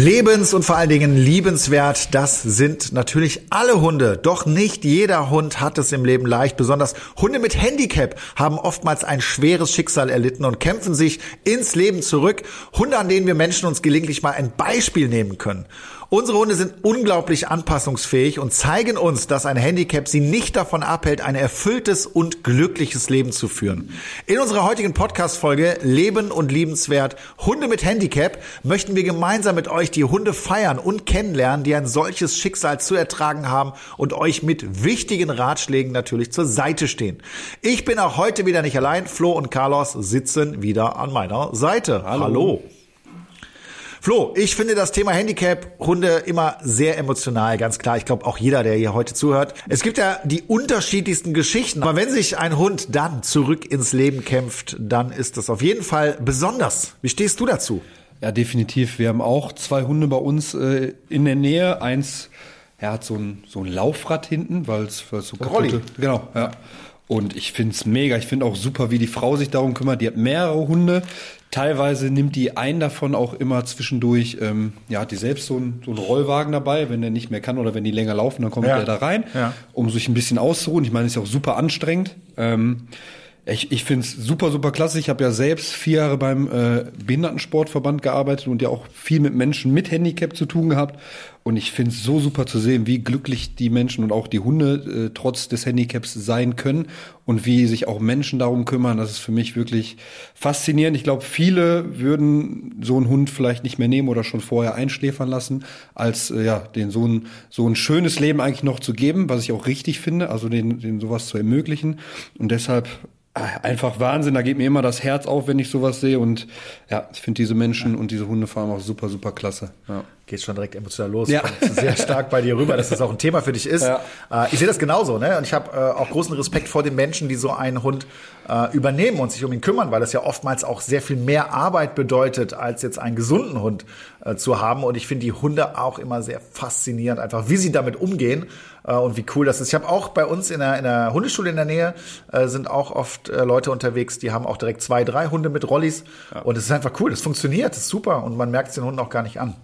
Lebens- und vor allen Dingen liebenswert, das sind natürlich alle Hunde. Doch nicht jeder Hund hat es im Leben leicht. Besonders Hunde mit Handicap haben oftmals ein schweres Schicksal erlitten und kämpfen sich ins Leben zurück. Hunde, an denen wir Menschen uns gelegentlich mal ein Beispiel nehmen können. Unsere Hunde sind unglaublich anpassungsfähig und zeigen uns, dass ein Handicap sie nicht davon abhält, ein erfülltes und glückliches Leben zu führen. In unserer heutigen Podcast-Folge Leben und liebenswert Hunde mit Handicap möchten wir gemeinsam mit euch die Hunde feiern und kennenlernen, die ein solches Schicksal zu ertragen haben und euch mit wichtigen Ratschlägen natürlich zur Seite stehen. Ich bin auch heute wieder nicht allein. Flo und Carlos sitzen wieder an meiner Seite. Hallo. Hallo. Flo, ich finde das Thema Handicap-Hunde immer sehr emotional, ganz klar. Ich glaube auch jeder, der hier heute zuhört. Es gibt ja die unterschiedlichsten Geschichten, aber wenn sich ein Hund dann zurück ins Leben kämpft, dann ist das auf jeden Fall besonders. Wie stehst du dazu? Ja, definitiv. Wir haben auch zwei Hunde bei uns äh, in der Nähe. Eins, er hat so ein, so ein Laufrad hinten, weil es so kaputte, Genau, ja. Und ich finde es mega. Ich finde auch super, wie die Frau sich darum kümmert. Die hat mehrere Hunde. Teilweise nimmt die einen davon auch immer zwischendurch, ähm, ja, hat die selbst so, ein, so einen Rollwagen dabei, wenn der nicht mehr kann oder wenn die länger laufen, dann kommt ja. der da rein, ja. um sich ein bisschen auszuruhen. Ich meine, ist ja auch super anstrengend. Ähm, ich, ich finde es super, super klasse. Ich habe ja selbst vier Jahre beim äh, Behindertensportverband gearbeitet und ja auch viel mit Menschen mit Handicap zu tun gehabt. Und ich finde es so super zu sehen, wie glücklich die Menschen und auch die Hunde äh, trotz des Handicaps sein können und wie sich auch Menschen darum kümmern. Das ist für mich wirklich faszinierend. Ich glaube, viele würden so einen Hund vielleicht nicht mehr nehmen oder schon vorher einschläfern lassen, als äh, ja den so ein so ein schönes Leben eigentlich noch zu geben, was ich auch richtig finde, also den, den sowas zu ermöglichen. Und deshalb einfach Wahnsinn. Da geht mir immer das Herz auf, wenn ich sowas sehe. Und ja, ich finde diese Menschen und diese Hunde vor allem auch super, super klasse. Ja. Geht schon direkt emotional los. Ja. sehr stark bei dir rüber, dass das auch ein Thema für dich ist. Ja. Äh, ich sehe das genauso, ne? Und ich habe äh, auch großen Respekt vor den Menschen, die so einen Hund äh, übernehmen und sich um ihn kümmern, weil das ja oftmals auch sehr viel mehr Arbeit bedeutet, als jetzt einen gesunden Hund zu haben. Und ich finde die Hunde auch immer sehr faszinierend, einfach wie sie damit umgehen äh, und wie cool das ist. Ich habe auch bei uns in der, in der Hundeschule in der Nähe äh, sind auch oft äh, Leute unterwegs, die haben auch direkt zwei, drei Hunde mit Rollis. Ja. Und es ist einfach cool, das funktioniert, das ist super und man merkt es den Hunden auch gar nicht an.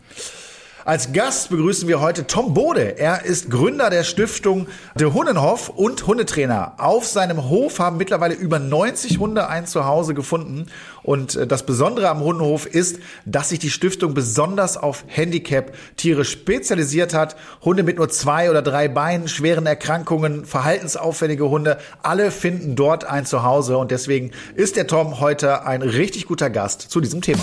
Als Gast begrüßen wir heute Tom Bode. Er ist Gründer der Stiftung De Hunnenhof und Hundetrainer. Auf seinem Hof haben mittlerweile über 90 Hunde ein Zuhause gefunden. Und äh, das Besondere am Hundenhof ist, dass sich die Stiftung besonders auf Handicap-Tiere spezialisiert hat. Hunde mit nur zwei oder drei Beinen, schweren Erkrankungen, verhaltensauffällige Hunde, alle finden dort ein Zuhause. Und deswegen ist der Tom heute ein richtig guter Gast zu diesem Thema.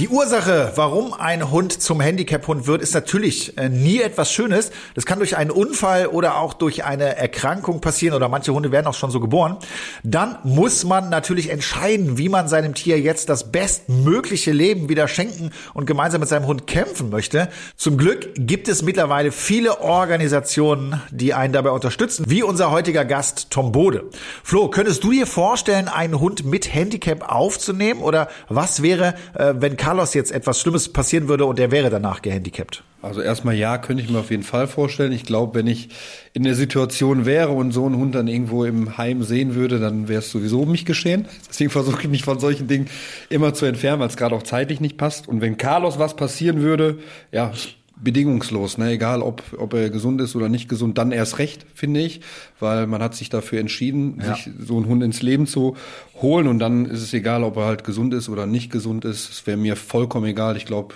Die Ursache, warum ein Hund zum Handicap-Hund wird, ist natürlich äh, nie etwas Schönes. Das kann durch einen Unfall oder auch durch eine Erkrankung passieren oder manche Hunde werden auch schon so geboren. Dann muss man natürlich entscheiden, wie man seinem Tier jetzt das bestmögliche Leben wieder schenken und gemeinsam mit seinem Hund kämpfen möchte. Zum Glück gibt es mittlerweile viele Organisationen, die einen dabei unterstützen, wie unser heutiger Gast Tom Bode. Flo, könntest du dir vorstellen, einen Hund mit Handicap aufzunehmen oder was wäre, äh, wenn Carlos jetzt etwas Schlimmes passieren würde und er wäre danach gehandicapt? Also erstmal ja, könnte ich mir auf jeden Fall vorstellen. Ich glaube, wenn ich in der Situation wäre und so einen Hund dann irgendwo im Heim sehen würde, dann wäre es sowieso um mich geschehen. Deswegen versuche ich mich von solchen Dingen immer zu entfernen, weil es gerade auch zeitlich nicht passt. Und wenn Carlos was passieren würde, ja, bedingungslos, ne? egal ob, ob er gesund ist oder nicht gesund, dann erst recht, finde ich, weil man hat sich dafür entschieden, ja. sich so einen Hund ins Leben zu holen und dann ist es egal, ob er halt gesund ist oder nicht gesund ist. Es wäre mir vollkommen egal. Ich glaube,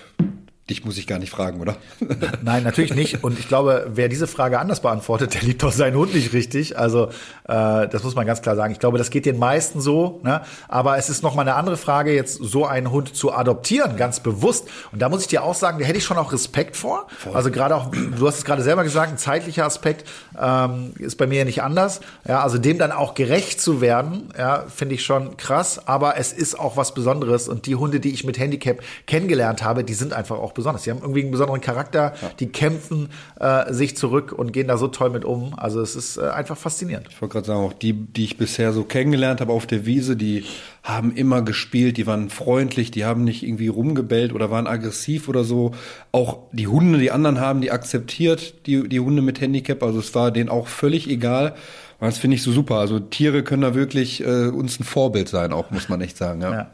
Dich muss ich gar nicht fragen, oder? Nein, natürlich nicht. Und ich glaube, wer diese Frage anders beantwortet, der liebt doch seinen Hund nicht richtig. Also äh, das muss man ganz klar sagen. Ich glaube, das geht den meisten so. Ne? Aber es ist noch mal eine andere Frage, jetzt so einen Hund zu adoptieren, ganz bewusst. Und da muss ich dir auch sagen, da hätte ich schon auch Respekt vor. Voll. Also gerade auch, du hast es gerade selber gesagt, ein zeitlicher Aspekt ähm, ist bei mir ja nicht anders. Ja, also dem dann auch gerecht zu werden, ja, finde ich schon krass. Aber es ist auch was Besonderes. Und die Hunde, die ich mit Handicap kennengelernt habe, die sind einfach auch besonders. Die haben irgendwie einen besonderen Charakter, ja. die kämpfen äh, sich zurück und gehen da so toll mit um. Also es ist äh, einfach faszinierend. Ich wollte gerade sagen, auch die, die ich bisher so kennengelernt habe auf der Wiese, die haben immer gespielt, die waren freundlich, die haben nicht irgendwie rumgebellt oder waren aggressiv oder so. Auch die Hunde, die anderen haben die akzeptiert, die, die Hunde mit Handicap. Also es war denen auch völlig egal. Und das finde ich so super. Also Tiere können da wirklich äh, uns ein Vorbild sein, auch muss man echt sagen. ja. ja.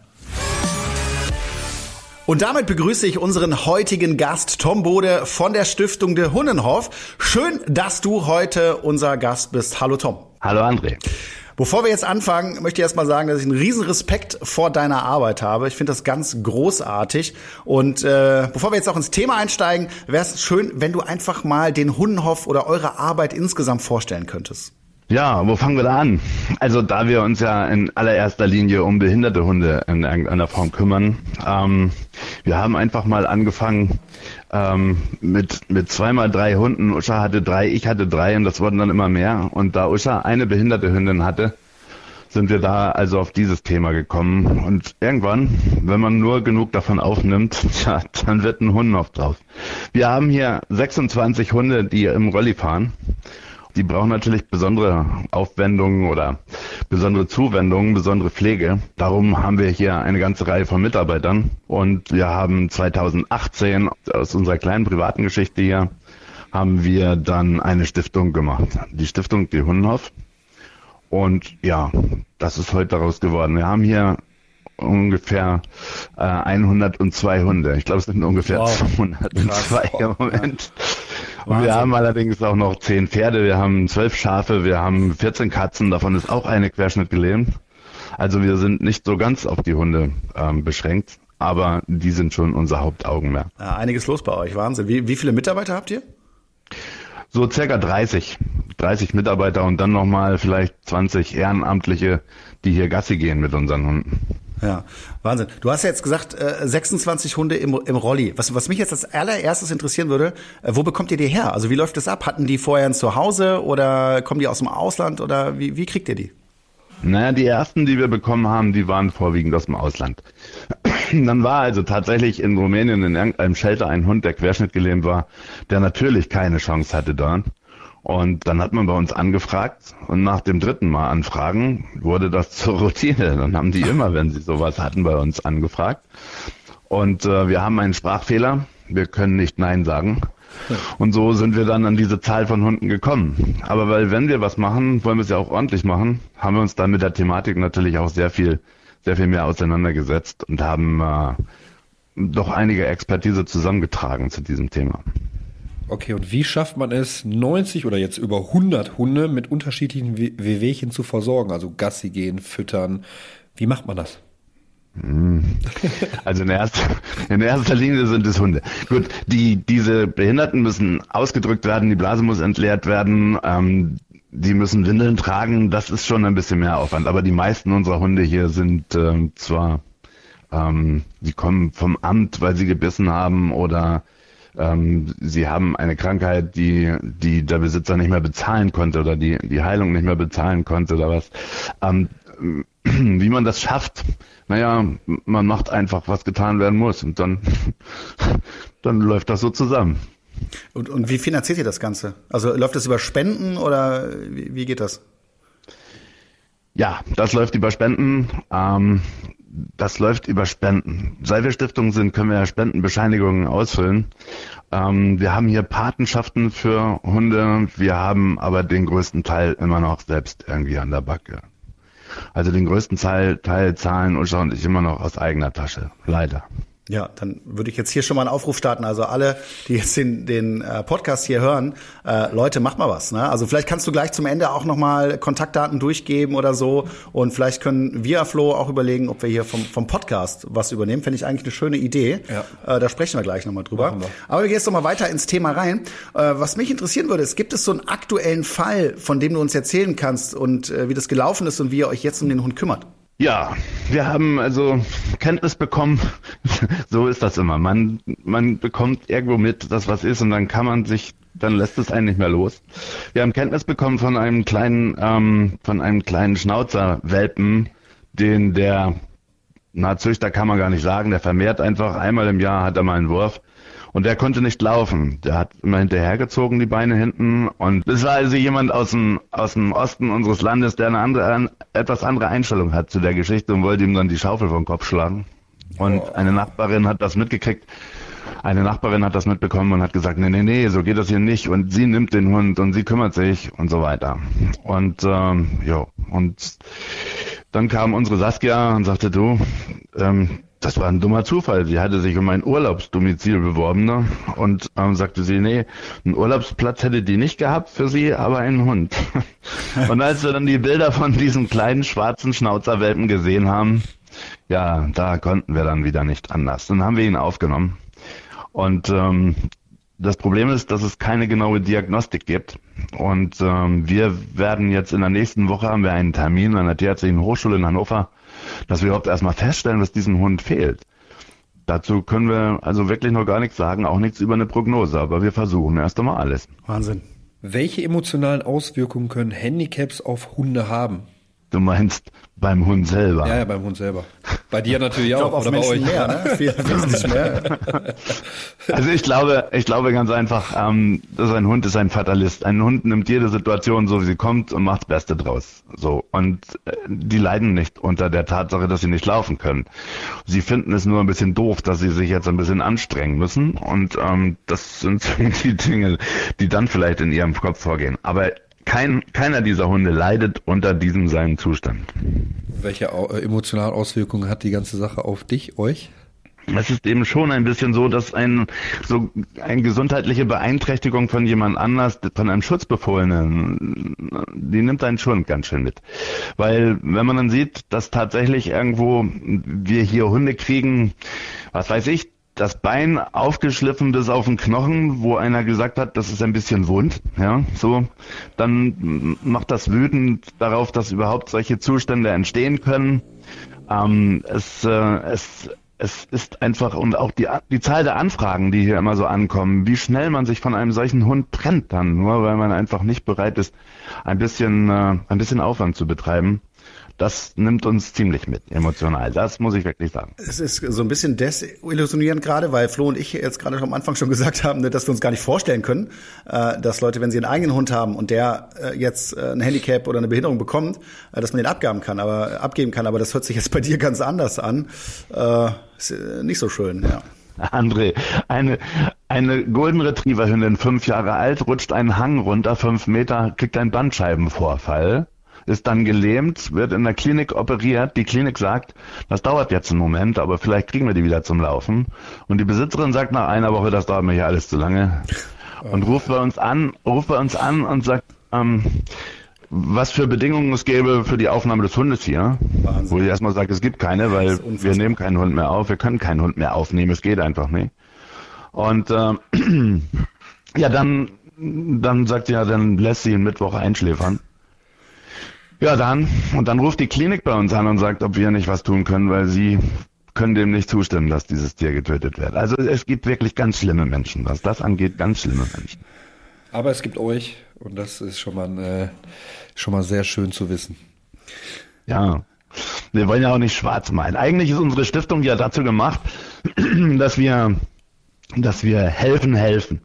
Und damit begrüße ich unseren heutigen Gast Tom Bode von der Stiftung de Hunnenhof. Schön, dass du heute unser Gast bist. Hallo Tom. Hallo André. Bevor wir jetzt anfangen, möchte ich erstmal sagen, dass ich einen riesen Respekt vor deiner Arbeit habe. Ich finde das ganz großartig. Und äh, bevor wir jetzt auch ins Thema einsteigen, wäre es schön, wenn du einfach mal den Hundenhof oder eure Arbeit insgesamt vorstellen könntest. Ja, wo fangen wir da an? Also da wir uns ja in allererster Linie um behinderte Hunde in irgendeiner Form kümmern, ähm, wir haben einfach mal angefangen ähm, mit, mit zweimal drei Hunden. Usha hatte drei, ich hatte drei und das wurden dann immer mehr. Und da Usha eine behinderte Hündin hatte, sind wir da also auf dieses Thema gekommen. Und irgendwann, wenn man nur genug davon aufnimmt, tja, dann wird ein Hund noch drauf. Wir haben hier 26 Hunde, die im Rolli fahren. Die brauchen natürlich besondere Aufwendungen oder besondere Zuwendungen, besondere Pflege. Darum haben wir hier eine ganze Reihe von Mitarbeitern und wir haben 2018 aus unserer kleinen privaten Geschichte hier haben wir dann eine Stiftung gemacht. Die Stiftung Die Hundenhof. Und ja, das ist heute daraus geworden. Wir haben hier ungefähr äh, 102 Hunde. Ich glaube, es sind ungefähr wow. 202 im Moment. Und wir haben allerdings auch noch 10 Pferde, wir haben 12 Schafe, wir haben 14 Katzen, davon ist auch eine Querschnitt gelähmt. Also wir sind nicht so ganz auf die Hunde ähm, beschränkt, aber die sind schon unser Hauptaugenmerk. Ja, einiges los bei euch, Wahnsinn. Wie, wie viele Mitarbeiter habt ihr? So circa 30. 30 Mitarbeiter und dann nochmal vielleicht 20 Ehrenamtliche, die hier Gassi gehen mit unseren Hunden. Ja, Wahnsinn. Du hast ja jetzt gesagt, äh, 26 Hunde im, im Rolli. Was, was mich jetzt als allererstes interessieren würde, äh, wo bekommt ihr die her? Also wie läuft das ab? Hatten die vorher ein Zuhause oder kommen die aus dem Ausland oder wie, wie kriegt ihr die? Naja, die ersten, die wir bekommen haben, die waren vorwiegend aus dem Ausland. Dann war also tatsächlich in Rumänien in irgendeinem Shelter ein Hund, der querschnittgelähmt war, der natürlich keine Chance hatte dort. Und dann hat man bei uns angefragt und nach dem dritten Mal anfragen wurde das zur Routine. Dann haben die immer, wenn sie sowas hatten, bei uns angefragt. Und äh, wir haben einen Sprachfehler. Wir können nicht Nein sagen. Und so sind wir dann an diese Zahl von Hunden gekommen. Aber weil wenn wir was machen, wollen wir es ja auch ordentlich machen, haben wir uns dann mit der Thematik natürlich auch sehr viel, sehr viel mehr auseinandergesetzt und haben äh, doch einige Expertise zusammengetragen zu diesem Thema. Okay, und wie schafft man es, 90 oder jetzt über 100 Hunde mit unterschiedlichen Wehwehchen zu versorgen? Also Gassi gehen, füttern. Wie macht man das? Hm. Also in erster, in erster Linie sind es Hunde. Gut, die, diese Behinderten müssen ausgedrückt werden, die Blase muss entleert werden, ähm, die müssen Windeln tragen, das ist schon ein bisschen mehr Aufwand. Aber die meisten unserer Hunde hier sind ähm, zwar, ähm, die kommen vom Amt, weil sie gebissen haben oder ähm, sie haben eine Krankheit, die, die der Besitzer nicht mehr bezahlen konnte oder die, die Heilung nicht mehr bezahlen konnte oder was. Ähm, wie man das schafft, naja, man macht einfach, was getan werden muss und dann, dann läuft das so zusammen. Und, und wie finanziert ihr das Ganze? Also läuft das über Spenden oder wie, wie geht das? Ja, das läuft über Spenden. Ähm, das läuft über Spenden. Seit wir Stiftung sind, können wir ja Spendenbescheinigungen ausfüllen. Ähm, wir haben hier Patenschaften für Hunde. Wir haben aber den größten Teil immer noch selbst irgendwie an der Backe. Also den größten Teil, Teil zahlen Usha und ich immer noch aus eigener Tasche. Leider. Ja, dann würde ich jetzt hier schon mal einen Aufruf starten. Also alle, die jetzt den, den äh, Podcast hier hören, äh, Leute, macht mal was. Ne? Also vielleicht kannst du gleich zum Ende auch nochmal Kontaktdaten durchgeben oder so. Und vielleicht können wir, Flo, auch überlegen, ob wir hier vom, vom Podcast was übernehmen. Fände ich eigentlich eine schöne Idee. Ja. Äh, da sprechen wir gleich nochmal drüber. Wir. Aber wir gehen jetzt nochmal weiter ins Thema rein. Äh, was mich interessieren würde, ist, gibt es so einen aktuellen Fall, von dem du uns erzählen kannst und äh, wie das gelaufen ist und wie ihr euch jetzt um den Hund kümmert? Ja, wir haben also Kenntnis bekommen, so ist das immer. Man, man bekommt irgendwo mit, dass was ist und dann kann man sich, dann lässt es einen nicht mehr los. Wir haben Kenntnis bekommen von einem kleinen, ähm, von einem kleinen Schnauzerwelpen, den der, na Züchter kann man gar nicht sagen, der vermehrt einfach, einmal im Jahr hat er mal einen Wurf. Und der konnte nicht laufen. Der hat immer hinterhergezogen, die Beine hinten. Und es war also jemand aus dem, aus dem Osten unseres Landes, der eine andere, eine etwas andere Einstellung hat zu der Geschichte und wollte ihm dann die Schaufel vom Kopf schlagen. Und oh. eine Nachbarin hat das mitgekriegt. Eine Nachbarin hat das mitbekommen und hat gesagt, nee, nee, nee, so geht das hier nicht. Und sie nimmt den Hund und sie kümmert sich und so weiter. Und ähm, ja, und dann kam unsere Saskia und sagte, du, ähm, das war ein dummer Zufall. Sie hatte sich um ein Urlaubsdomizil beworben ne? und ähm, sagte sie, nee, einen Urlaubsplatz hätte die nicht gehabt für sie, aber einen Hund. und als wir dann die Bilder von diesen kleinen schwarzen Schnauzerwelpen gesehen haben, ja, da konnten wir dann wieder nicht anders. Dann haben wir ihn aufgenommen. Und ähm, das Problem ist, dass es keine genaue Diagnostik gibt. Und ähm, wir werden jetzt in der nächsten Woche haben wir einen Termin an der Tierärztlichen Hochschule in Hannover dass wir überhaupt erstmal feststellen, was diesem Hund fehlt. Dazu können wir also wirklich noch gar nichts sagen, auch nichts über eine Prognose, aber wir versuchen erst einmal alles. Wahnsinn. Welche emotionalen Auswirkungen können Handicaps auf Hunde haben? Du meinst beim Hund selber? Ja, ja, beim Hund selber. Bei dir natürlich auch, auf oder Menschen bei euch? Mehr, ne? Viel, wesentlich mehr. Also ich glaube, ich glaube ganz einfach, ähm, dass ein Hund ist ein Fatalist. Ein Hund nimmt jede Situation so, wie sie kommt und macht das Beste draus. So. Und äh, die leiden nicht unter der Tatsache, dass sie nicht laufen können. Sie finden es nur ein bisschen doof, dass sie sich jetzt ein bisschen anstrengen müssen. Und ähm, das sind die Dinge, die dann vielleicht in ihrem Kopf vorgehen. Aber kein, keiner dieser Hunde leidet unter diesem seinem Zustand. Welche äh, emotionalen Auswirkungen hat die ganze Sache auf dich, euch? Es ist eben schon ein bisschen so, dass ein so eine gesundheitliche Beeinträchtigung von jemand anders, von einem Schutzbefohlenen, die nimmt einen schon ganz schön mit. Weil wenn man dann sieht, dass tatsächlich irgendwo wir hier Hunde kriegen, was weiß ich, das Bein aufgeschliffen bis auf den Knochen, wo einer gesagt hat, das ist ein bisschen wund, ja, so, dann macht das wütend darauf, dass überhaupt solche Zustände entstehen können. Ähm, es, äh, es, es ist einfach, und auch die, die Zahl der Anfragen, die hier immer so ankommen, wie schnell man sich von einem solchen Hund trennt dann, nur weil man einfach nicht bereit ist, ein bisschen, äh, ein bisschen Aufwand zu betreiben das nimmt uns ziemlich mit, emotional. Das muss ich wirklich sagen. Es ist so ein bisschen desillusionierend gerade, weil Flo und ich jetzt gerade am Anfang schon gesagt haben, ne, dass wir uns gar nicht vorstellen können, äh, dass Leute, wenn sie einen eigenen Hund haben und der äh, jetzt äh, ein Handicap oder eine Behinderung bekommt, dass man den abgeben kann. Aber abgeben kann. Aber das hört sich jetzt bei dir ganz anders an. Ist nicht so schön, ja. André, eine, eine Golden Retriever Hündin, fünf Jahre alt, rutscht einen Hang runter, fünf Meter, kriegt einen Bandscheibenvorfall ist dann gelähmt, wird in der Klinik operiert. Die Klinik sagt, das dauert jetzt einen Moment, aber vielleicht kriegen wir die wieder zum Laufen. Und die Besitzerin sagt nach einer Woche, das dauert mir hier alles zu lange. Und ruft bei uns an, ruft bei uns an und sagt, ähm, was für Bedingungen es gäbe für die Aufnahme des Hundes hier. Wahnsinn. Wo ich erstmal sage, es gibt keine, weil wir nehmen keinen Hund mehr auf, wir können keinen Hund mehr aufnehmen, es geht einfach nicht. Und äh, ja, dann, dann sagt sie ja, dann lässt sie ihn Mittwoch einschläfern. Ja, dann. Und dann ruft die Klinik bei uns an und sagt, ob wir nicht was tun können, weil sie können dem nicht zustimmen, dass dieses Tier getötet wird. Also es gibt wirklich ganz schlimme Menschen, was das angeht, ganz schlimme Menschen. Aber es gibt euch und das ist schon mal, äh, schon mal sehr schön zu wissen. Ja, wir wollen ja auch nicht schwarz malen. Eigentlich ist unsere Stiftung ja dazu gemacht, dass wir, dass wir helfen, helfen.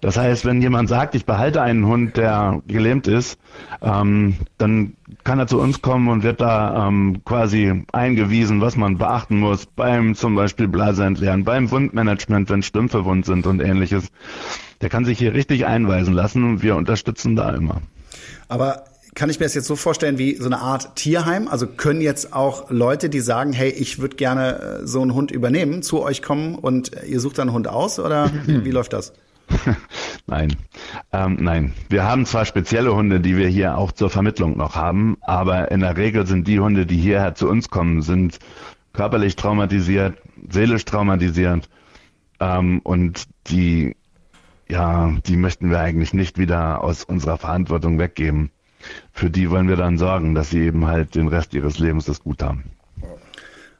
Das heißt, wenn jemand sagt, ich behalte einen Hund, der gelähmt ist, ähm, dann kann er zu uns kommen und wird da ähm, quasi eingewiesen, was man beachten muss beim zum Beispiel Blase entleeren, beim Wundmanagement, wenn Stümpfe wund sind und ähnliches. Der kann sich hier richtig einweisen lassen und wir unterstützen da immer. Aber kann ich mir das jetzt so vorstellen wie so eine Art Tierheim? Also können jetzt auch Leute, die sagen, hey, ich würde gerne äh, so einen Hund übernehmen, zu euch kommen und ihr sucht dann einen Hund aus oder wie läuft das? nein, ähm, nein. Wir haben zwar spezielle Hunde, die wir hier auch zur Vermittlung noch haben, aber in der Regel sind die Hunde, die hierher zu uns kommen, sind körperlich traumatisiert, seelisch traumatisiert ähm, und die, ja, die möchten wir eigentlich nicht wieder aus unserer Verantwortung weggeben. Für die wollen wir dann sorgen, dass sie eben halt den Rest ihres Lebens das gut haben.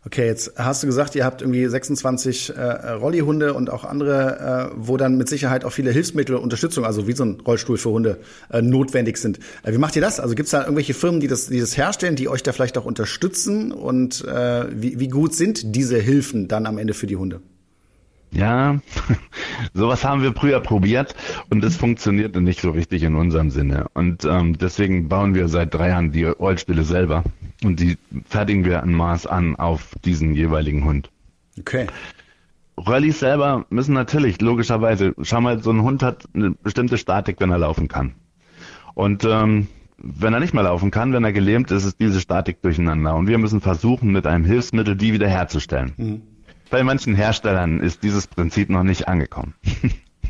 Okay, jetzt hast du gesagt, ihr habt irgendwie 26 äh, Rollihunde und auch andere, äh, wo dann mit Sicherheit auch viele Hilfsmittel und Unterstützung, also wie so ein Rollstuhl für Hunde, äh, notwendig sind. Äh, wie macht ihr das? Also gibt es da irgendwelche Firmen, die das, die das herstellen, die euch da vielleicht auch unterstützen? Und äh, wie, wie gut sind diese Hilfen dann am Ende für die Hunde? Ja, sowas haben wir früher probiert und es funktionierte nicht so richtig in unserem Sinne. Und ähm, deswegen bauen wir seit drei Jahren die Rollstille selber und die fertigen wir an Maß an auf diesen jeweiligen Hund. Okay. Rallyes selber müssen natürlich, logischerweise, schau mal, so ein Hund hat eine bestimmte Statik, wenn er laufen kann. Und ähm, wenn er nicht mehr laufen kann, wenn er gelähmt ist, ist diese Statik durcheinander. Und wir müssen versuchen, mit einem Hilfsmittel die wiederherzustellen. Mhm. Bei manchen Herstellern ist dieses Prinzip noch nicht angekommen.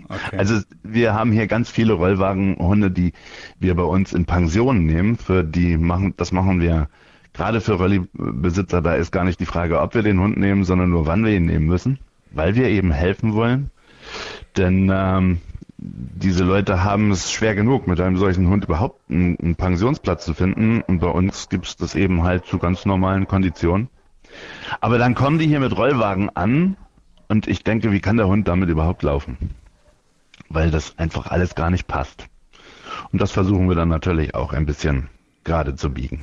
Okay. Also wir haben hier ganz viele Rollwagenhunde, die wir bei uns in Pensionen nehmen. Für die machen, das machen wir gerade für Rollybesitzer. Da ist gar nicht die Frage, ob wir den Hund nehmen, sondern nur wann wir ihn nehmen müssen weil wir eben helfen wollen. Denn ähm, diese Leute haben es schwer genug, mit einem solchen Hund überhaupt einen, einen Pensionsplatz zu finden. Und bei uns gibt es das eben halt zu ganz normalen Konditionen. Aber dann kommen die hier mit Rollwagen an und ich denke, wie kann der Hund damit überhaupt laufen? Weil das einfach alles gar nicht passt. Und das versuchen wir dann natürlich auch ein bisschen gerade zu biegen.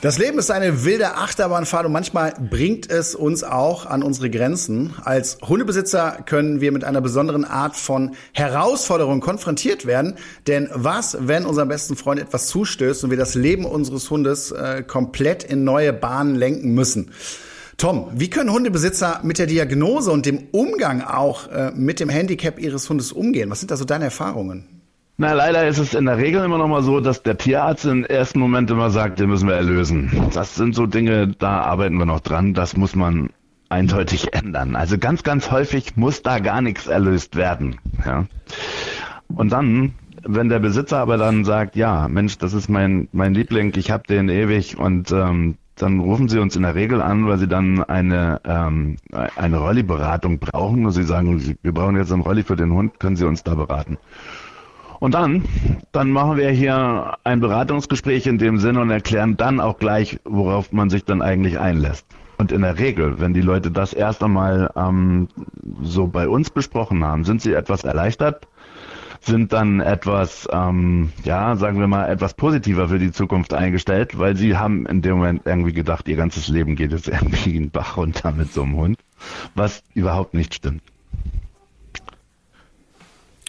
Das Leben ist eine wilde Achterbahnfahrt und manchmal bringt es uns auch an unsere Grenzen. Als Hundebesitzer können wir mit einer besonderen Art von Herausforderung konfrontiert werden. Denn was, wenn unserem besten Freund etwas zustößt und wir das Leben unseres Hundes äh, komplett in neue Bahnen lenken müssen? Tom, wie können Hundebesitzer mit der Diagnose und dem Umgang auch äh, mit dem Handicap ihres Hundes umgehen? Was sind da so deine Erfahrungen? Na, leider ist es in der Regel immer noch mal so, dass der Tierarzt im ersten Moment immer sagt, den müssen wir erlösen. Das sind so Dinge, da arbeiten wir noch dran. Das muss man eindeutig ändern. Also ganz, ganz häufig muss da gar nichts erlöst werden. Ja. Und dann, wenn der Besitzer aber dann sagt, ja, Mensch, das ist mein, mein Liebling, ich habe den ewig und ähm, dann rufen sie uns in der Regel an, weil sie dann eine, ähm, eine Rolli-Beratung brauchen. Und sie sagen, wir brauchen jetzt einen Rolli für den Hund, können Sie uns da beraten? Und dann, dann machen wir hier ein Beratungsgespräch in dem Sinne und erklären dann auch gleich, worauf man sich dann eigentlich einlässt. Und in der Regel, wenn die Leute das erst einmal ähm, so bei uns besprochen haben, sind sie etwas erleichtert, sind dann etwas, ähm, ja, sagen wir mal, etwas positiver für die Zukunft eingestellt, weil sie haben in dem Moment irgendwie gedacht, ihr ganzes Leben geht jetzt irgendwie in den Bach runter mit so einem Hund, was überhaupt nicht stimmt.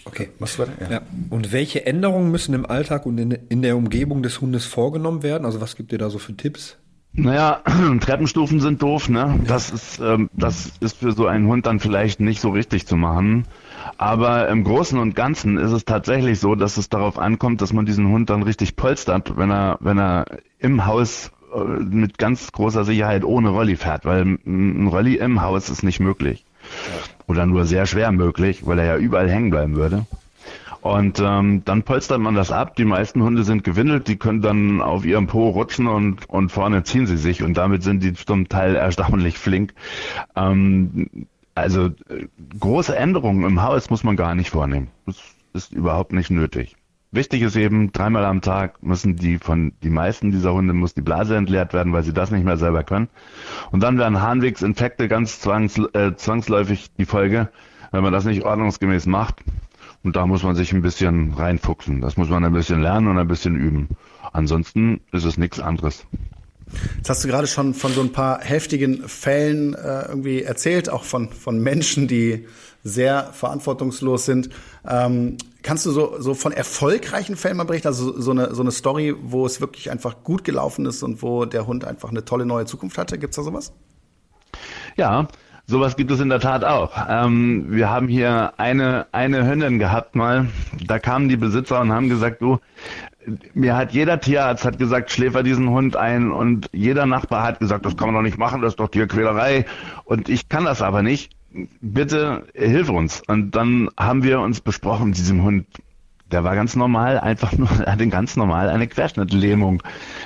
Okay, was war ja. ja. Und welche Änderungen müssen im Alltag und in, in der Umgebung des Hundes vorgenommen werden? Also was gibt ihr da so für Tipps? Naja, Treppenstufen sind doof, ne? Das ist, ähm, das ist für so einen Hund dann vielleicht nicht so richtig zu machen. Aber im Großen und Ganzen ist es tatsächlich so, dass es darauf ankommt, dass man diesen Hund dann richtig polstert, wenn er, wenn er im Haus äh, mit ganz großer Sicherheit ohne Rolli fährt, weil ein Rolli im Haus ist nicht möglich. Oder nur sehr schwer möglich, weil er ja überall hängen bleiben würde. Und ähm, dann polstert man das ab. Die meisten Hunde sind gewindelt, die können dann auf ihrem Po rutschen und, und vorne ziehen sie sich und damit sind die zum Teil erstaunlich flink. Ähm, also äh, große Änderungen im Haus muss man gar nicht vornehmen. Das ist überhaupt nicht nötig. Wichtig ist eben, dreimal am Tag müssen die von, die meisten dieser Hunde muss die Blase entleert werden, weil sie das nicht mehr selber können. Und dann werden Harnwegsinfekte ganz zwangs, äh, zwangsläufig die Folge, wenn man das nicht ordnungsgemäß macht. Und da muss man sich ein bisschen reinfuchsen. Das muss man ein bisschen lernen und ein bisschen üben. Ansonsten ist es nichts anderes. Jetzt hast du gerade schon von so ein paar heftigen Fällen äh, irgendwie erzählt, auch von, von Menschen, die sehr verantwortungslos sind. Ähm, kannst du so, so von erfolgreichen Fällen mal berichten? Also so eine, so eine Story, wo es wirklich einfach gut gelaufen ist und wo der Hund einfach eine tolle neue Zukunft hatte? Gibt's da sowas? Ja, Sowas gibt es in der Tat auch. Ähm, wir haben hier eine, eine Hündin gehabt mal. Da kamen die Besitzer und haben gesagt, du, mir hat jeder Tierarzt hat gesagt, schläfer diesen Hund ein und jeder Nachbar hat gesagt, das kann man doch nicht machen, das ist doch Tierquälerei und ich kann das aber nicht. Bitte hilf uns. Und dann haben wir uns besprochen, diesem Hund der war ganz normal, einfach nur, er hatte ganz normal eine Querschnittlähmung,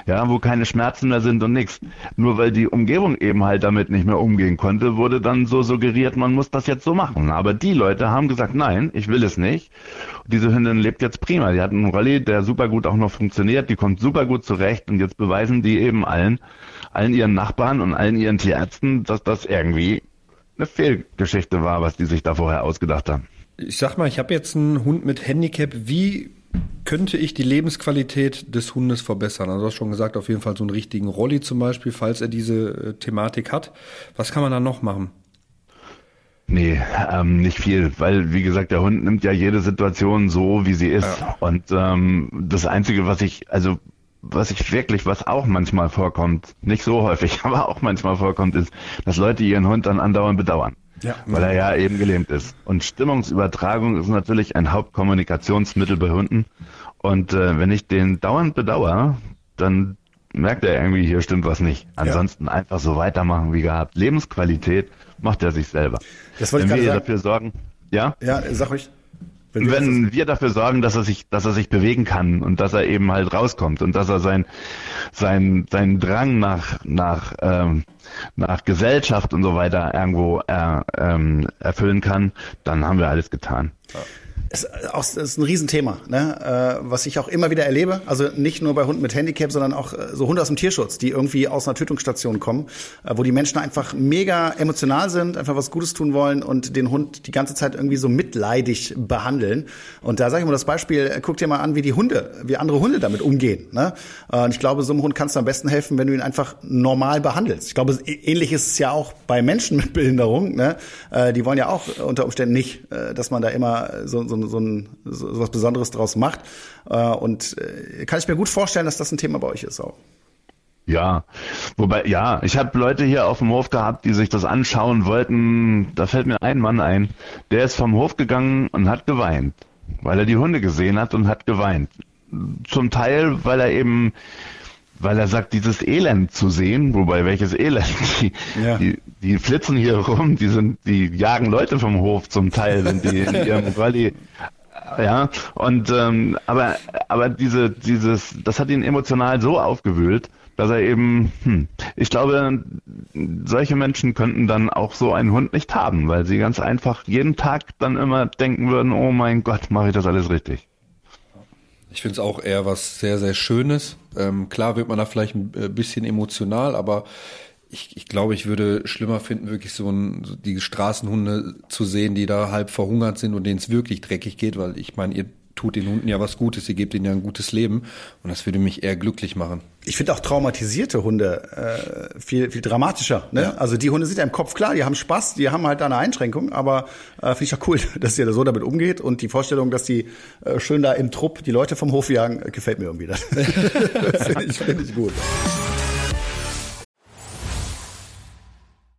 ja, wo keine Schmerzen mehr sind und nichts. Nur weil die Umgebung eben halt damit nicht mehr umgehen konnte, wurde dann so suggeriert, man muss das jetzt so machen. Aber die Leute haben gesagt, nein, ich will es nicht. diese Hündin lebt jetzt prima. Die hat einen Rolli, der super gut auch noch funktioniert, die kommt super gut zurecht und jetzt beweisen die eben allen, allen ihren Nachbarn und allen ihren Tierärzten, dass das irgendwie eine Fehlgeschichte war, was die sich da vorher ausgedacht haben ich sag mal, ich habe jetzt einen Hund mit Handicap. Wie könnte ich die Lebensqualität des Hundes verbessern? Also du hast schon gesagt, auf jeden Fall so einen richtigen Rolli zum Beispiel, falls er diese äh, Thematik hat. Was kann man da noch machen? Nee, ähm, nicht viel, weil wie gesagt, der Hund nimmt ja jede Situation so, wie sie ist. Ja. Und ähm, das Einzige, was ich, also was ich wirklich, was auch manchmal vorkommt, nicht so häufig, aber auch manchmal vorkommt, ist, dass Leute ihren Hund dann andauernd bedauern. Ja. Weil er ja eben gelähmt ist. Und Stimmungsübertragung ist natürlich ein Hauptkommunikationsmittel bei Hunden. Und äh, wenn ich den dauernd bedauere, dann merkt er irgendwie, hier stimmt was nicht. Ansonsten ja. einfach so weitermachen wie gehabt. Lebensqualität macht er sich selber. Das wollte wenn ich wir dafür sorgen, ja? Ja, sag ruhig. Wenn, wenn wir dafür sorgen, dass er sich, dass er sich bewegen kann und dass er eben halt rauskommt und dass er sein, sein, seinen Drang nach, nach, ähm, nach Gesellschaft und so weiter irgendwo äh, ähm, erfüllen kann, dann haben wir alles getan. Ja ist, auch, ist ein Riesenthema, ne? äh, was ich auch immer wieder erlebe. Also nicht nur bei Hunden mit Handicap, sondern auch äh, so Hunde aus dem Tierschutz, die irgendwie aus einer Tötungsstation kommen, äh, wo die Menschen einfach mega emotional sind, einfach was Gutes tun wollen und den Hund die ganze Zeit irgendwie so mitleidig behandeln. Und da sage ich mal das Beispiel, äh, guck dir mal an, wie die Hunde, wie andere Hunde damit umgehen. Ne? Und ich glaube, so einem Hund kannst du am besten helfen, wenn du ihn einfach normal behandelst. Ich glaube, ähnlich ist es ja auch bei Menschen mit Behinderung. Ne? Die wollen ja auch unter Umständen nicht, dass man da immer so, so so, ein, so was Besonderes draus macht. Äh, und äh, kann ich mir gut vorstellen, dass das ein Thema bei euch ist auch. Ja, wobei, ja, ich habe Leute hier auf dem Hof gehabt, die sich das anschauen wollten. Da fällt mir ein Mann ein, der ist vom Hof gegangen und hat geweint, weil er die Hunde gesehen hat und hat geweint. Zum Teil, weil er eben weil er sagt, dieses Elend zu sehen, wobei welches Elend, die, ja. die, die flitzen hier rum, die sind, die jagen Leute vom Hof zum Teil, sind die in ihrem Rallye, ja, und ähm, aber aber diese dieses, das hat ihn emotional so aufgewühlt, dass er eben, hm, ich glaube, solche Menschen könnten dann auch so einen Hund nicht haben, weil sie ganz einfach jeden Tag dann immer denken würden, oh mein Gott, mache ich das alles richtig. Ich finde es auch eher was sehr, sehr Schönes. Ähm, klar wird man da vielleicht ein äh, bisschen emotional, aber ich, ich glaube, ich würde schlimmer finden, wirklich so, ein, so die Straßenhunde zu sehen, die da halb verhungert sind und denen es wirklich dreckig geht, weil ich meine, ihr tut den Hunden ja was Gutes, ihr gebt ihnen ja ein gutes Leben und das würde mich eher glücklich machen. Ich finde auch traumatisierte Hunde äh, viel viel dramatischer. Ne? Ja. Also die Hunde sind ja im Kopf klar, die haben Spaß, die haben halt da eine Einschränkung, aber äh, finde ich auch cool, dass ihr da so damit umgeht und die Vorstellung, dass die äh, schön da im Trupp die Leute vom Hof jagen, gefällt mir irgendwie. Das finde ich, find ich gut.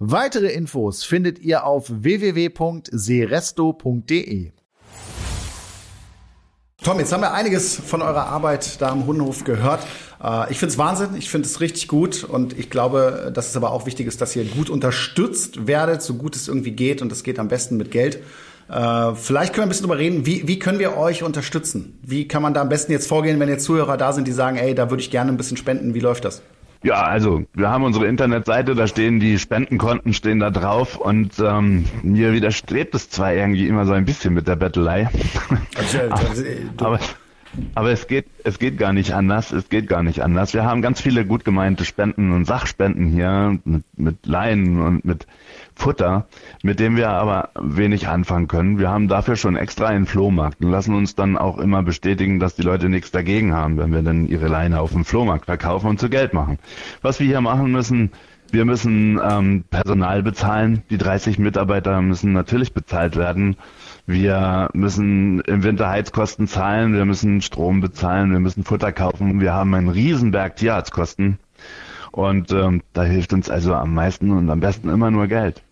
Weitere Infos findet ihr auf www.seresto.de. Tom, jetzt haben wir einiges von eurer Arbeit da am Hundenhof gehört. Äh, ich finde es Wahnsinn, ich finde es richtig gut und ich glaube, dass es aber auch wichtig ist, dass ihr gut unterstützt werdet, so gut es irgendwie geht und das geht am besten mit Geld. Äh, vielleicht können wir ein bisschen darüber reden, wie, wie können wir euch unterstützen? Wie kann man da am besten jetzt vorgehen, wenn jetzt Zuhörer da sind, die sagen, ey, da würde ich gerne ein bisschen spenden, wie läuft das? Ja, also wir haben unsere Internetseite, da stehen die Spendenkonten stehen da drauf und ähm, mir widerstrebt es zwar irgendwie immer so ein bisschen mit der Bettelei, also, also, aber, aber es geht es geht gar nicht anders, es geht gar nicht anders. Wir haben ganz viele gut gemeinte Spenden und Sachspenden hier mit, mit Leinen und mit Futter, mit dem wir aber wenig anfangen können. Wir haben dafür schon extra einen Flohmarkt und lassen uns dann auch immer bestätigen, dass die Leute nichts dagegen haben, wenn wir dann ihre Leine auf dem Flohmarkt verkaufen und zu Geld machen. Was wir hier machen müssen, wir müssen ähm, Personal bezahlen. Die 30 Mitarbeiter müssen natürlich bezahlt werden. Wir müssen im Winter Heizkosten zahlen. Wir müssen Strom bezahlen. Wir müssen Futter kaufen. Wir haben einen Riesenberg Tierarztkosten. Und ähm, da hilft uns also am meisten und am besten immer nur Geld.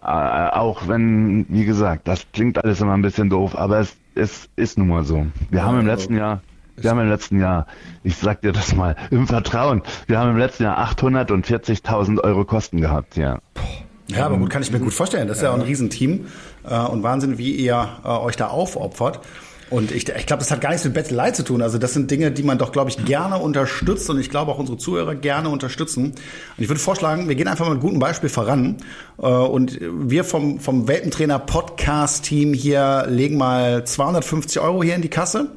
Äh, auch wenn, wie gesagt, das klingt alles immer ein bisschen doof, aber es, es ist nun mal so. Wir ja, haben im letzten Jahr, wir haben im letzten Jahr, ich sag dir das mal, im Vertrauen, wir haben im letzten Jahr 840.000 Euro Kosten gehabt, ja. Ja, aber gut, kann ich mir gut vorstellen. Das ist ja, ja auch ein Riesenteam äh, und Wahnsinn, wie ihr äh, euch da aufopfert. Und ich, ich glaube, das hat gar nichts mit Bettelei zu tun. Also das sind Dinge, die man doch, glaube ich, gerne unterstützt und ich glaube auch unsere Zuhörer gerne unterstützen. Und ich würde vorschlagen, wir gehen einfach mal mit gutem Beispiel voran. Äh, und wir vom, vom Welpentrainer Podcast Team hier legen mal 250 Euro hier in die Kasse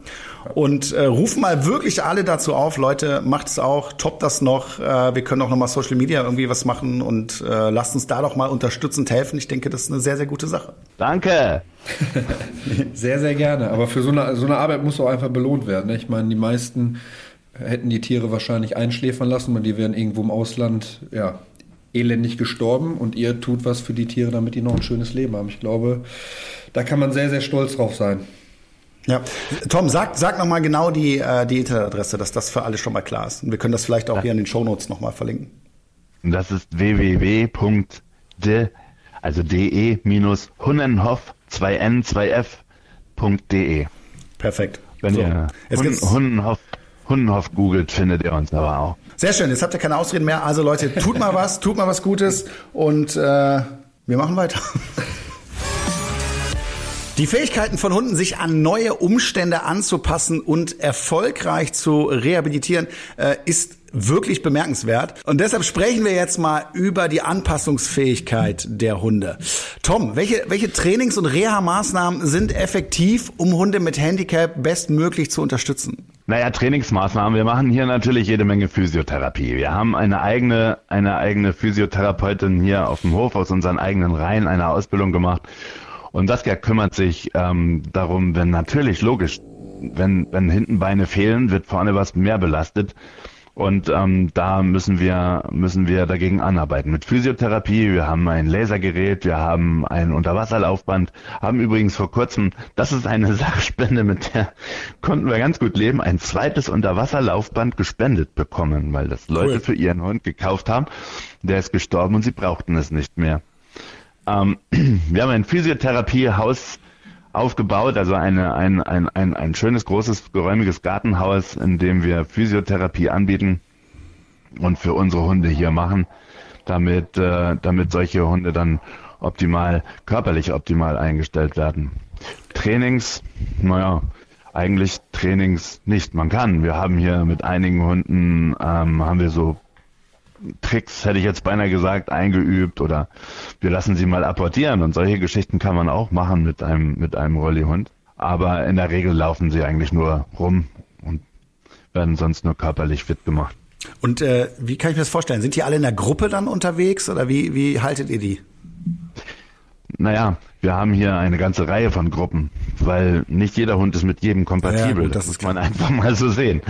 und äh, rufen mal wirklich alle dazu auf, Leute, macht es auch, toppt das noch. Äh, wir können auch nochmal Social Media irgendwie was machen und äh, lasst uns da doch mal unterstützend helfen. Ich denke, das ist eine sehr, sehr gute Sache. Danke. sehr, sehr gerne. Aber für so eine, so eine Arbeit muss auch einfach belohnt werden. Ne? Ich meine, die meisten hätten die Tiere wahrscheinlich einschläfern lassen und die wären irgendwo im Ausland, ja, elendig gestorben und ihr tut was für die Tiere, damit die noch ein schönes Leben haben. Ich glaube, da kann man sehr, sehr stolz drauf sein. Ja, Tom, sag, sag nochmal genau die, äh, die Internetadresse, dass das für alle schon mal klar ist. Und wir können das vielleicht auch hier in den Shownotes nochmal verlinken. Das ist www.de, also de-hunnenhoff 2n 2f.de. Perfekt. Wenn so. ihr Hun Hunnenhoff, Hunnenhoff googelt, findet ihr uns aber auch. Sehr schön, jetzt habt ihr keine Ausreden mehr. Also Leute, tut mal was, tut mal was Gutes und äh, wir machen weiter. Die Fähigkeiten von Hunden, sich an neue Umstände anzupassen und erfolgreich zu rehabilitieren, äh, ist wirklich bemerkenswert. Und deshalb sprechen wir jetzt mal über die Anpassungsfähigkeit der Hunde. Tom, welche, welche Trainings- und Reha-Maßnahmen sind effektiv, um Hunde mit Handicap bestmöglich zu unterstützen? Naja, Trainingsmaßnahmen. Wir machen hier natürlich jede Menge Physiotherapie. Wir haben eine eigene, eine eigene Physiotherapeutin hier auf dem Hof aus unseren eigenen Reihen eine Ausbildung gemacht. Und Saskia kümmert sich ähm, darum, wenn natürlich logisch, wenn, wenn hinten Beine fehlen, wird vorne was mehr belastet. Und ähm, da müssen wir müssen wir dagegen anarbeiten. Mit Physiotherapie, wir haben ein Lasergerät, wir haben ein Unterwasserlaufband, haben übrigens vor kurzem, das ist eine Sachspende, mit der konnten wir ganz gut leben, ein zweites Unterwasserlaufband gespendet bekommen, weil das Leute cool. für ihren Hund gekauft haben. Der ist gestorben und sie brauchten es nicht mehr. Ähm, wir haben ein Physiotherapiehaus aufgebaut, also eine, ein, ein, ein, ein schönes, großes, geräumiges Gartenhaus, in dem wir Physiotherapie anbieten und für unsere Hunde hier machen, damit, äh, damit solche Hunde dann optimal, körperlich optimal eingestellt werden. Trainings, naja, eigentlich Trainings nicht. Man kann. Wir haben hier mit einigen Hunden, ähm, haben wir so Tricks, hätte ich jetzt beinahe gesagt, eingeübt oder wir lassen sie mal apportieren und solche Geschichten kann man auch machen mit einem, mit einem Rollihund. Aber in der Regel laufen sie eigentlich nur rum und werden sonst nur körperlich fit gemacht. Und äh, wie kann ich mir das vorstellen? Sind die alle in der Gruppe dann unterwegs oder wie, wie haltet ihr die? Naja, wir haben hier eine ganze Reihe von Gruppen, weil nicht jeder Hund ist mit jedem kompatibel. Ja, gut, das, das muss man einfach mal so sehen.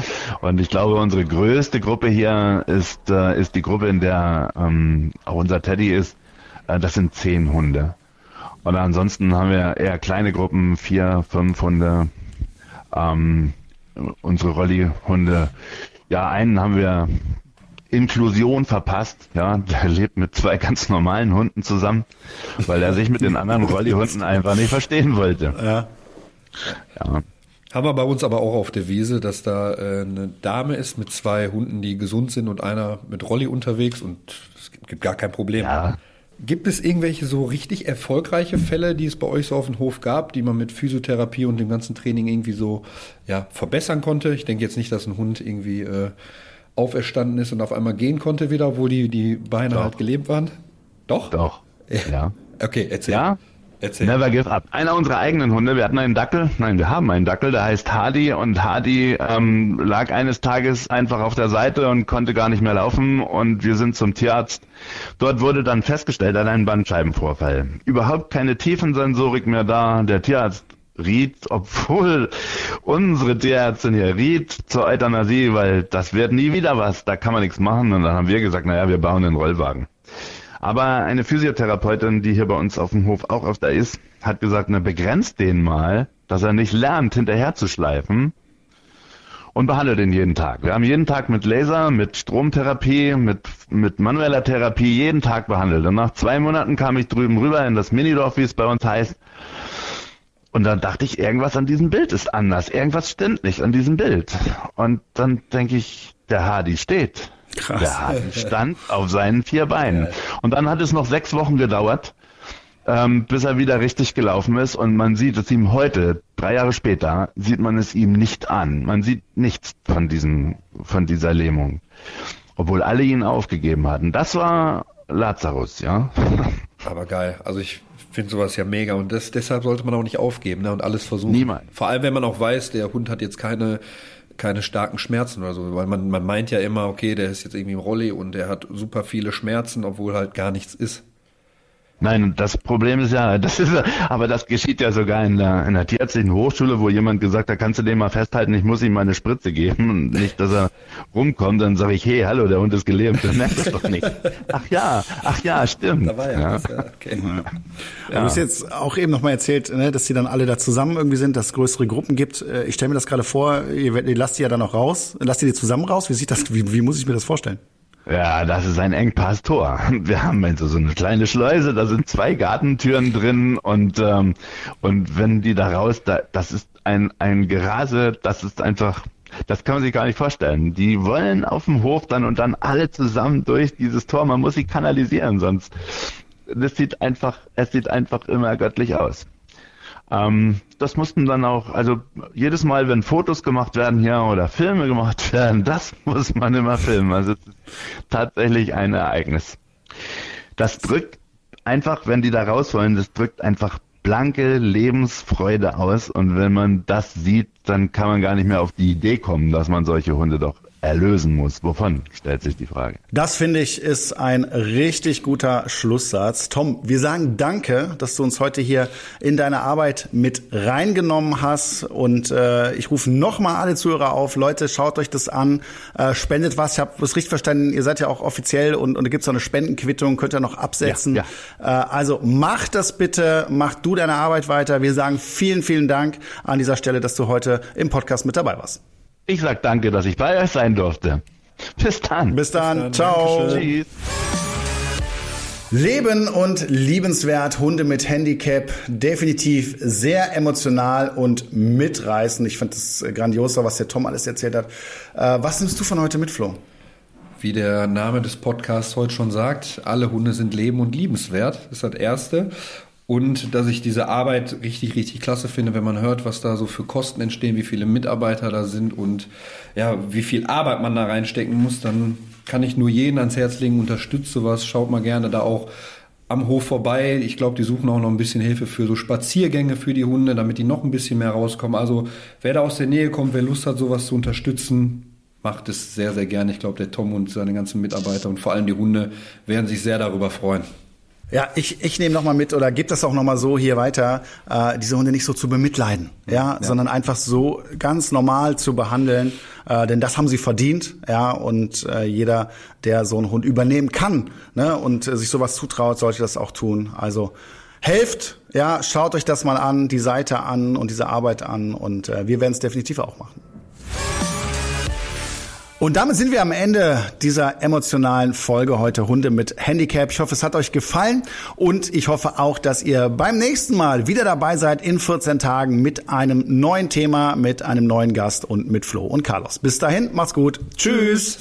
Und ich glaube, unsere größte Gruppe hier ist, äh, ist die Gruppe, in der ähm, auch unser Teddy ist. Äh, das sind zehn Hunde. Und ansonsten haben wir eher kleine Gruppen, vier, fünf Hunde. Ähm, unsere Rolli-Hunde. Ja, einen haben wir Inklusion verpasst. Ja, der lebt mit zwei ganz normalen Hunden zusammen, weil er sich mit den anderen Rolli-Hunden einfach nicht verstehen wollte. Ja. ja. Haben wir bei uns aber auch auf der Wiese, dass da äh, eine Dame ist mit zwei Hunden, die gesund sind und einer mit Rolli unterwegs und es gibt, gar kein Problem. Ja. Gibt es irgendwelche so richtig erfolgreiche Fälle, die es bei euch so auf dem Hof gab, die man mit Physiotherapie und dem ganzen Training irgendwie so ja, verbessern konnte? Ich denke jetzt nicht, dass ein Hund irgendwie äh, auferstanden ist und auf einmal gehen konnte wieder, obwohl die, die Beine Doch. halt gelebt waren. Doch? Doch. Ja. Okay, erzähl. Ja, Erzähl. Never give up. Einer unserer eigenen Hunde, wir hatten einen Dackel, nein, wir haben einen Dackel, der heißt Hardy und Hardy ähm, lag eines Tages einfach auf der Seite und konnte gar nicht mehr laufen und wir sind zum Tierarzt. Dort wurde dann festgestellt, er hat einen Bandscheibenvorfall. Überhaupt keine Tiefensensorik mehr da. Der Tierarzt riet, obwohl unsere Tierärztin hier riet zur Euthanasie, weil das wird nie wieder was, da kann man nichts machen. Und dann haben wir gesagt, naja, wir bauen einen Rollwagen. Aber eine Physiotherapeutin, die hier bei uns auf dem Hof auch öfter ist, hat gesagt, ne, begrenzt den mal, dass er nicht lernt, hinterher zu schleifen und behandelt ihn jeden Tag. Wir haben jeden Tag mit Laser, mit Stromtherapie, mit, mit manueller Therapie jeden Tag behandelt. Und nach zwei Monaten kam ich drüben rüber in das Minidorf, wie es bei uns heißt. Und dann dachte ich, irgendwas an diesem Bild ist anders. Irgendwas stimmt nicht an diesem Bild. Und dann denke ich, der Hardy steht. Krass. Der Hahn stand auf seinen vier Beinen. Und dann hat es noch sechs Wochen gedauert, ähm, bis er wieder richtig gelaufen ist. Und man sieht es ihm heute, drei Jahre später, sieht man es ihm nicht an. Man sieht nichts von diesem, von dieser Lähmung. Obwohl alle ihn aufgegeben hatten. Das war Lazarus, ja. Aber geil. Also ich finde sowas ja mega und das, deshalb sollte man auch nicht aufgeben ne, und alles versuchen. Niemals. Vor allem, wenn man auch weiß, der Hund hat jetzt keine keine starken Schmerzen oder so, weil man, man meint ja immer, okay, der ist jetzt irgendwie im Rolli und der hat super viele Schmerzen, obwohl halt gar nichts ist. Nein, das Problem ist ja, das ist, aber das geschieht ja sogar in der, in der tierärztlichen Hochschule, wo jemand gesagt hat, kannst du den mal festhalten, ich muss ihm meine Spritze geben und nicht, dass er rumkommt, dann sage ich, hey, hallo, der Hund ist gelähmt, du merkst es doch nicht. Ach ja, ach ja, stimmt. Da war ja, ja. ja okay. Ja. Du hast jetzt auch eben nochmal erzählt, ne, dass die dann alle da zusammen irgendwie sind, dass es größere Gruppen gibt. Äh, ich stelle mir das gerade vor, ihr, ihr lasst die ja dann auch raus, lasst ihr die zusammen raus? Wie sieht das, wie, wie muss ich mir das vorstellen? Ja, das ist ein Engpass-Tor. Wir haben also so eine kleine Schleuse, da sind zwei Gartentüren drin und ähm, und wenn die da raus, da, das ist ein ein Gerase, das ist einfach, das kann man sich gar nicht vorstellen. Die wollen auf dem Hof dann und dann alle zusammen durch dieses Tor. Man muss sie kanalisieren, sonst das sieht einfach, es sieht einfach immer göttlich aus. Ähm, das mussten dann auch, also jedes Mal, wenn Fotos gemacht werden hier oder Filme gemacht werden, das muss man immer filmen. Also es ist tatsächlich ein Ereignis. Das drückt einfach, wenn die da raus wollen, das drückt einfach blanke Lebensfreude aus. Und wenn man das sieht, dann kann man gar nicht mehr auf die Idee kommen, dass man solche Hunde doch erlösen muss. Wovon, stellt sich die Frage. Das finde ich ist ein richtig guter Schlusssatz. Tom, wir sagen danke, dass du uns heute hier in deine Arbeit mit reingenommen hast. Und äh, ich rufe nochmal alle Zuhörer auf. Leute, schaut euch das an, äh, spendet was. Ich habe es richtig verstanden, ihr seid ja auch offiziell und, und da gibt es eine Spendenquittung, könnt ihr noch absetzen. Ja, ja. Äh, also macht das bitte, mach du deine Arbeit weiter. Wir sagen vielen, vielen Dank an dieser Stelle, dass du heute im Podcast mit dabei warst. Ich sag danke, dass ich bei euch sein durfte. Bis dann. Bis dann. Bis dann. Ciao. Tschüss. Leben und liebenswert, Hunde mit Handicap, definitiv sehr emotional und mitreißend. Ich fand das grandios, was der Tom alles erzählt hat. Äh, was nimmst du von heute mit, Flo? Wie der Name des Podcasts heute schon sagt, alle Hunde sind leben und liebenswert. Das ist das Erste. Und dass ich diese Arbeit richtig, richtig klasse finde, wenn man hört, was da so für Kosten entstehen, wie viele Mitarbeiter da sind und ja, wie viel Arbeit man da reinstecken muss, dann kann ich nur jeden ans Herz legen, unterstützt sowas, schaut mal gerne da auch am Hof vorbei. Ich glaube, die suchen auch noch ein bisschen Hilfe für so Spaziergänge für die Hunde, damit die noch ein bisschen mehr rauskommen. Also wer da aus der Nähe kommt, wer Lust hat, sowas zu unterstützen, macht es sehr, sehr gerne. Ich glaube, der Tom und seine ganzen Mitarbeiter und vor allem die Hunde werden sich sehr darüber freuen. Ja, ich, ich nehme nochmal mit oder gebe das auch nochmal so hier weiter, äh, diese Hunde nicht so zu bemitleiden, ja, ja, sondern einfach so ganz normal zu behandeln, äh, denn das haben sie verdient, ja, und äh, jeder, der so einen Hund übernehmen kann ne, und äh, sich sowas zutraut, sollte das auch tun. Also helft, ja, schaut euch das mal an, die Seite an und diese Arbeit an und äh, wir werden es definitiv auch machen. Und damit sind wir am Ende dieser emotionalen Folge heute Hunde mit Handicap. Ich hoffe, es hat euch gefallen und ich hoffe auch, dass ihr beim nächsten Mal wieder dabei seid in 14 Tagen mit einem neuen Thema, mit einem neuen Gast und mit Flo und Carlos. Bis dahin, macht's gut. Tschüss.